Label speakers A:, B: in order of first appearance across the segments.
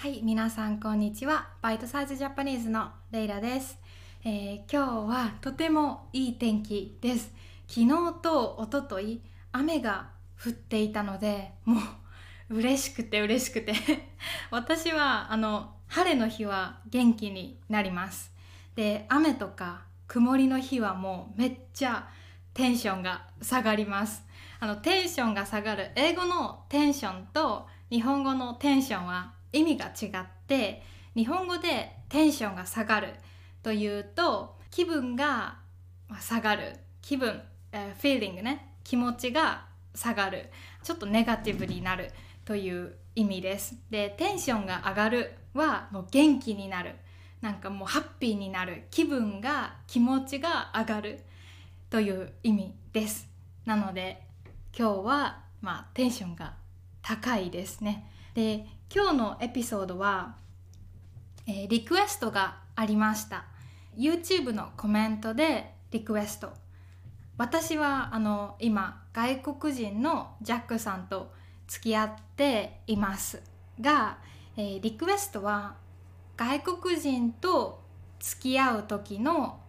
A: はい、皆さんこんにちは。バイトサイズジャパニーズのレイラです。えー今日はとてもいい天気です。昨日と一昨日雨が降っていたので、もう嬉しくて嬉しくて 私はあの晴れの日は元気になります。で、雨とか曇りの日はもうめっちゃテンションが下がります。あのテンションが下がる英語のテンションと日本語のテンションは意味が違って日本語でテンションが下がるというと気分が下がる。気分、えー、フィーリングね。気持ちが下がる。ちょっとネガティブになるという意味です。でテンションが上がるはもう元気になる。なんかもうハッピーになる。気分が気持ちが上がるという意味です。なので今日はまあテンションが高いですね。で今日のエピソードは、えーリクエストがありました。YouTube のコメントでリクエスト。私はあの今外国人のジャックさんと付き合っています。が、えーリクエストは外国人と付き合う時の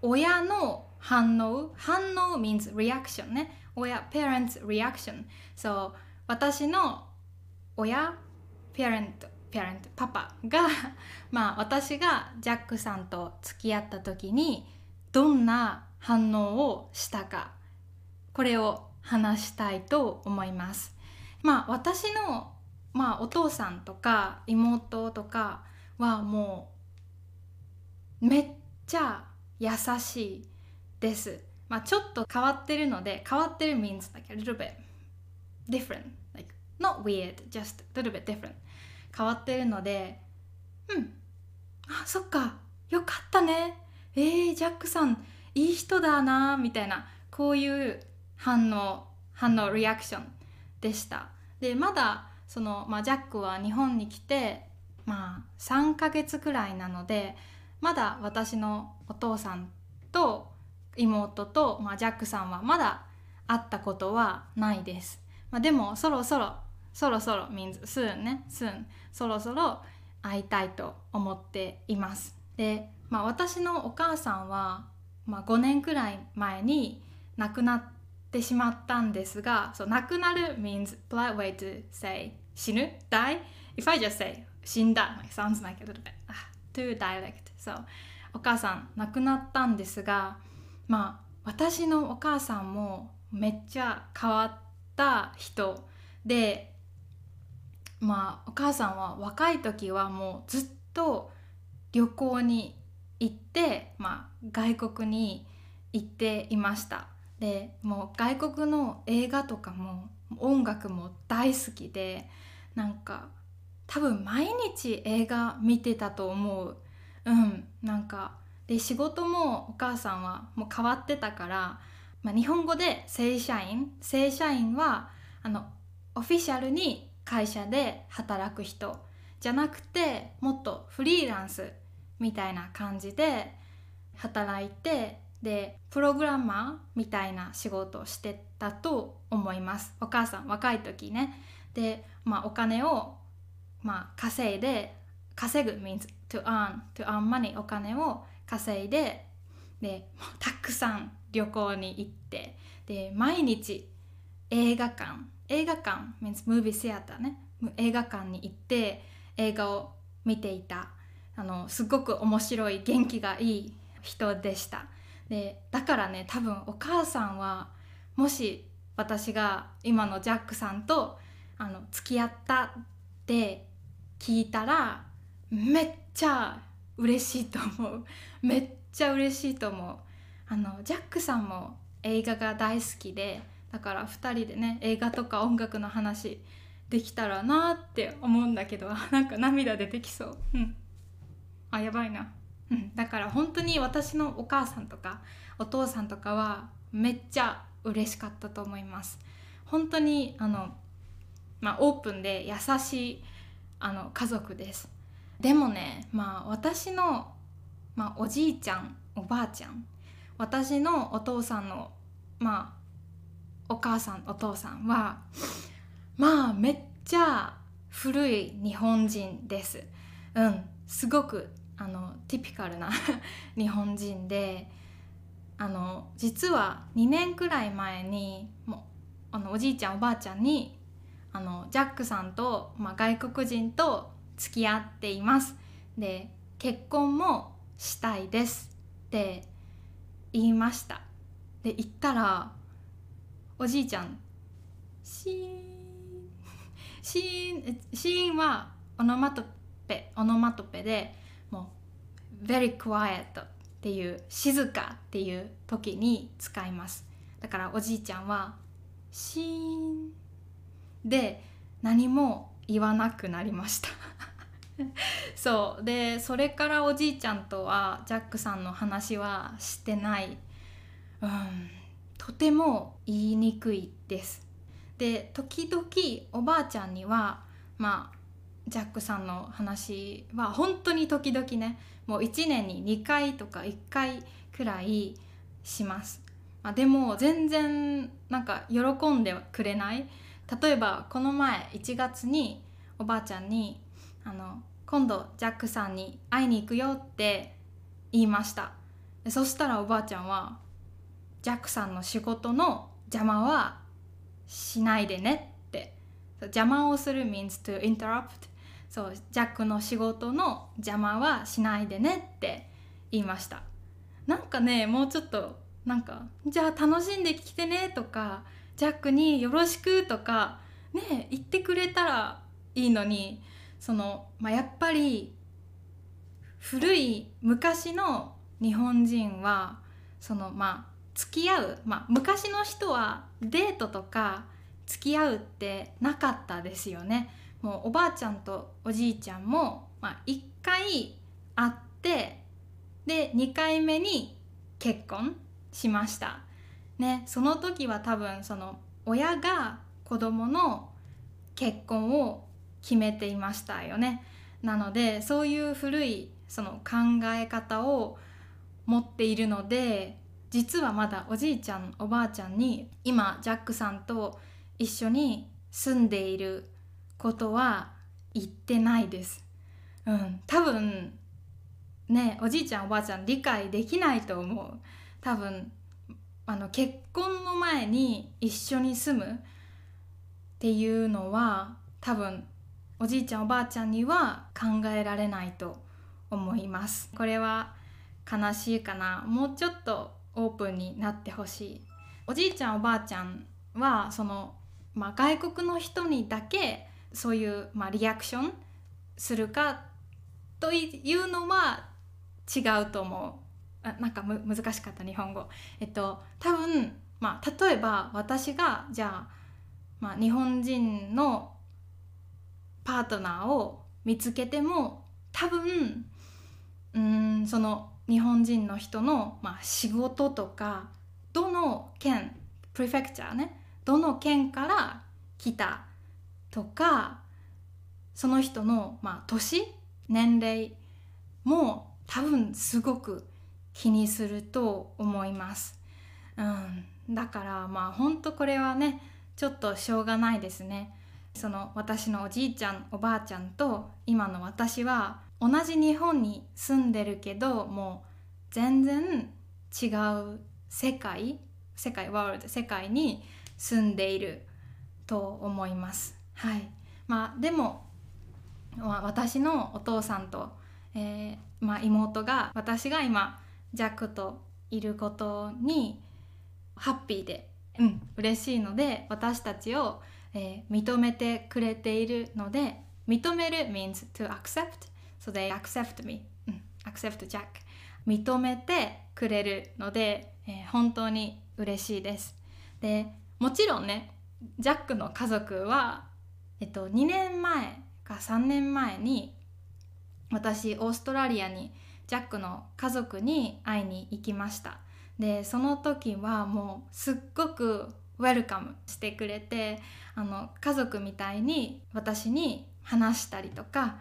A: 親の反応。反応 means reaction ね。親 parents reaction so 私の親 parent parent パパが まあ私がジャックさんと付き合った時にどんな反応をしたかこれを話したいと思います。まあ私のまあお父さんとか妹とかはもうめっちゃ優しいです。まあちょっと変わってるので変わってる means like a little bit different not weird just a little bit different. 変わってるのでうん。あそっか。よかったね。えー、ジャックさんいい人だなみたいな。こういう反応反応リアクションでした。でまだその、まあ、ジャックは日本に来てまあ3ヶ月くらいなのでまだ私のお父さんと妹と、まあ、ジャックさんはまだ会ったことはないです、まあ、でもそろそろそろそろ means soon ね soon そろそろ会いたいと思っています。で、まあ、私のお母さんは、まあ、5年くらい前に亡くなってしまったんですがそう亡くなる means polite way to say 死ぬ？Die if I just say 死んだ。like, sounds like a little bit ah, too dialect so お母さん亡くなったんですがまあ私のお母さんもめっちゃ変わった人でまあお母さんは若い時はもうずっと旅行に行って、まあ、外国に行っていました。でもう外国の映画とかも音楽も大好きでなんか多分毎日映画見てたと思う。うんなんかで仕事もお母さんはもう変わってたから、まあ、日本語で正社員。正社員はあのオフィシャルに会社で働く人じゃなくてもっとフリーランスみたいな感じで働いてでプログラマーみたいな仕事をしてたと思います。お母さん若い時ね。で、まあ、お金を、まあ、稼いで稼ぐ means to earn to earn money お金を稼いででたくさん旅行に行ってで毎日映画館映画館 means movie theater ね。映画館に行って映画を見ていた。あのすごく面白い元気がいい人でした。でだからね多分お母さんはもし私が今のジャックさんとあの付き合ったって聞いたらめっちゃ嬉しいと思う。めっちゃ嬉しいと思う。あのジャックさんも映画が大好きでだから2人でね映画とか音楽の話できたらなって思うんだけど なんか涙出てきそう。うん。あやばいな、うん、だから本当に私のお母さんとかお父さんとかはめっちゃ嬉しかったと思います。本当にあの、まあ、オープンで優しいあの家族です。でもねまあ私の、まあ、おじいちゃんおばあちゃん私のお父さんのまあお母さんお父さんはまあめっちゃ古い日本人です。うんすごくあのティピカルな 日本人であの実は2年くらい前にもあのおじいちゃんおばあちゃんにあのジャックさんと、まあ、外国人と付き合っています。で結婚もしたいですって言いました。で言ったらおじいちゃん。シーンシーンシーンはオノマトペオノマトペでもう very quiet っていう静かっていう時に使います。だからおじいちゃんはシーンで何も言わなくなりました。そう。でそれからおじいちゃんとはジャックさんの話はしてない。うん。とても言いにくいです。で時々おばあちゃんにはまあジャックさんの話は本当に時々ねもう1年に2回とか1回くらいします、まあ、でも全然なんか喜んでくれない。例えばこの前1月におばあちゃんにあの今度ジャックさんに会いに行くよって言いました。そしたらおばあちゃんはジャックさんの仕事の邪魔はしないでねって。邪魔をする means to interrupt そうジャックの仕事の邪魔はしないでねって言いました。なんかねもうちょっとなんかじゃあ楽しんできてねとかジャックによろしくとかね言ってくれたらいいのにその、まあ、やっぱり古い昔の日本人はそのまあ付き合う、まあ、昔の人はデートとか付き合うってなかったですよね。もうおばあちゃんとおじいちゃんも、まあ、1回会ってで2回目に結婚しました。ね、その時は多分その親が子供の結婚を決めていましたよね。なのでそういう古いその考え方を持っているので実はまだおじいちゃんおばあちゃんに今ジャックさんと一緒に住んでいることは言ってないです。うん、多分ねおじいちゃんおばあちゃん理解できないと思う。多分あの結婚の前に一緒に住むっていうのは多分おじいちゃんおばあちゃんには考えられないと思います。これは悲しいかなもうちょっとオープンになってほしい。おじいちゃんおばあちゃんはその、まあ、外国の人にだけそういう、まあ、リアクションするかというのは違うと思う。あなんかむ難しかった日本語。えっと多分、まあ、例えば私がじゃあ、まあ、日本人のパートナーを見つけても多分うんその日本人の人の、まあ、仕事とかどの県プレフェクチャーねどの県から来たとかその人の、まあ、年年齢も多分すごく気にすると思います。うん、だからまあ本当これはねちょっとしょうがないですね。その私のおじいちゃんおばあちゃんと今の私は同じ日本に住んでるけどもう全然違う世界世界ワールド世界に住んでいると思います。はいまあ、でも、まあ、私のお父さんと、えー、まあ、妹が私が今ジャックといることにハッピーで、うん、嬉しいので私たちを、えー、認めてくれているので認める means to accept so they accept me、うん、accept Jack. 認めてくれるので、えー、本当に嬉しいです。でもちろんねジャックの家族は、えっと、2年前か3年前に私オーストラリアにジャックの家族に会いに行きました。でその時はもうすっごくウェルカムしてくれてあの家族みたいに私に話したりとか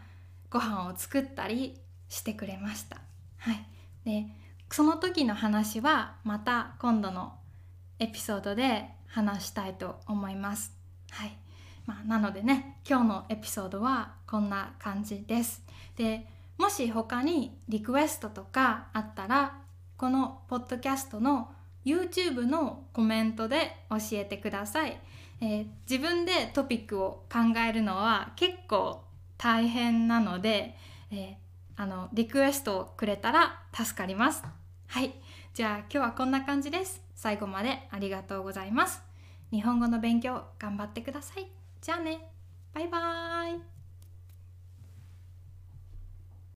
A: ご飯を作ったりしてくれました。はい。でその時の話はまた今度のエピソードで話したいと思います。はい、まあ、なのでね今日のエピソードはこんな感じです。でもし他にリクエストとかあったらこのポッドキャストの YouTube のコメントで教えてください、えー、自分でトピックを考えるのは結構大変なので、えー、あのリクエストをくれたら助かります。はい。じゃあ今日はこんな感じです。最後までありがとうございます。日本語の勉強頑張ってください。じゃあね。バイバーイ。